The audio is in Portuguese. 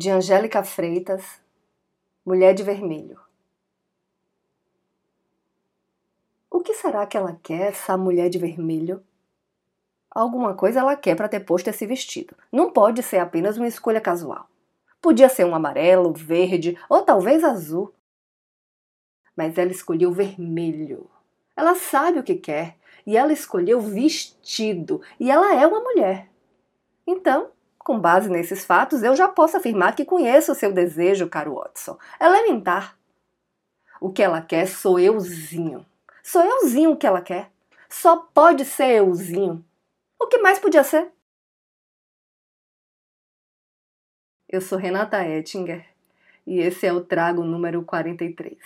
de Angélica Freitas, Mulher de Vermelho. O que será que ela quer, essa mulher de vermelho? Alguma coisa ela quer para ter posto esse vestido. Não pode ser apenas uma escolha casual. Podia ser um amarelo, verde ou talvez azul. Mas ela escolheu vermelho. Ela sabe o que quer e ela escolheu vestido e ela é uma mulher. Então, com base nesses fatos, eu já posso afirmar que conheço o seu desejo, caro Watson. Elementar. O que ela quer sou euzinho. Sou euzinho o que ela quer. Só pode ser euzinho. O que mais podia ser? Eu sou Renata Ettinger e esse é o Trago número 43.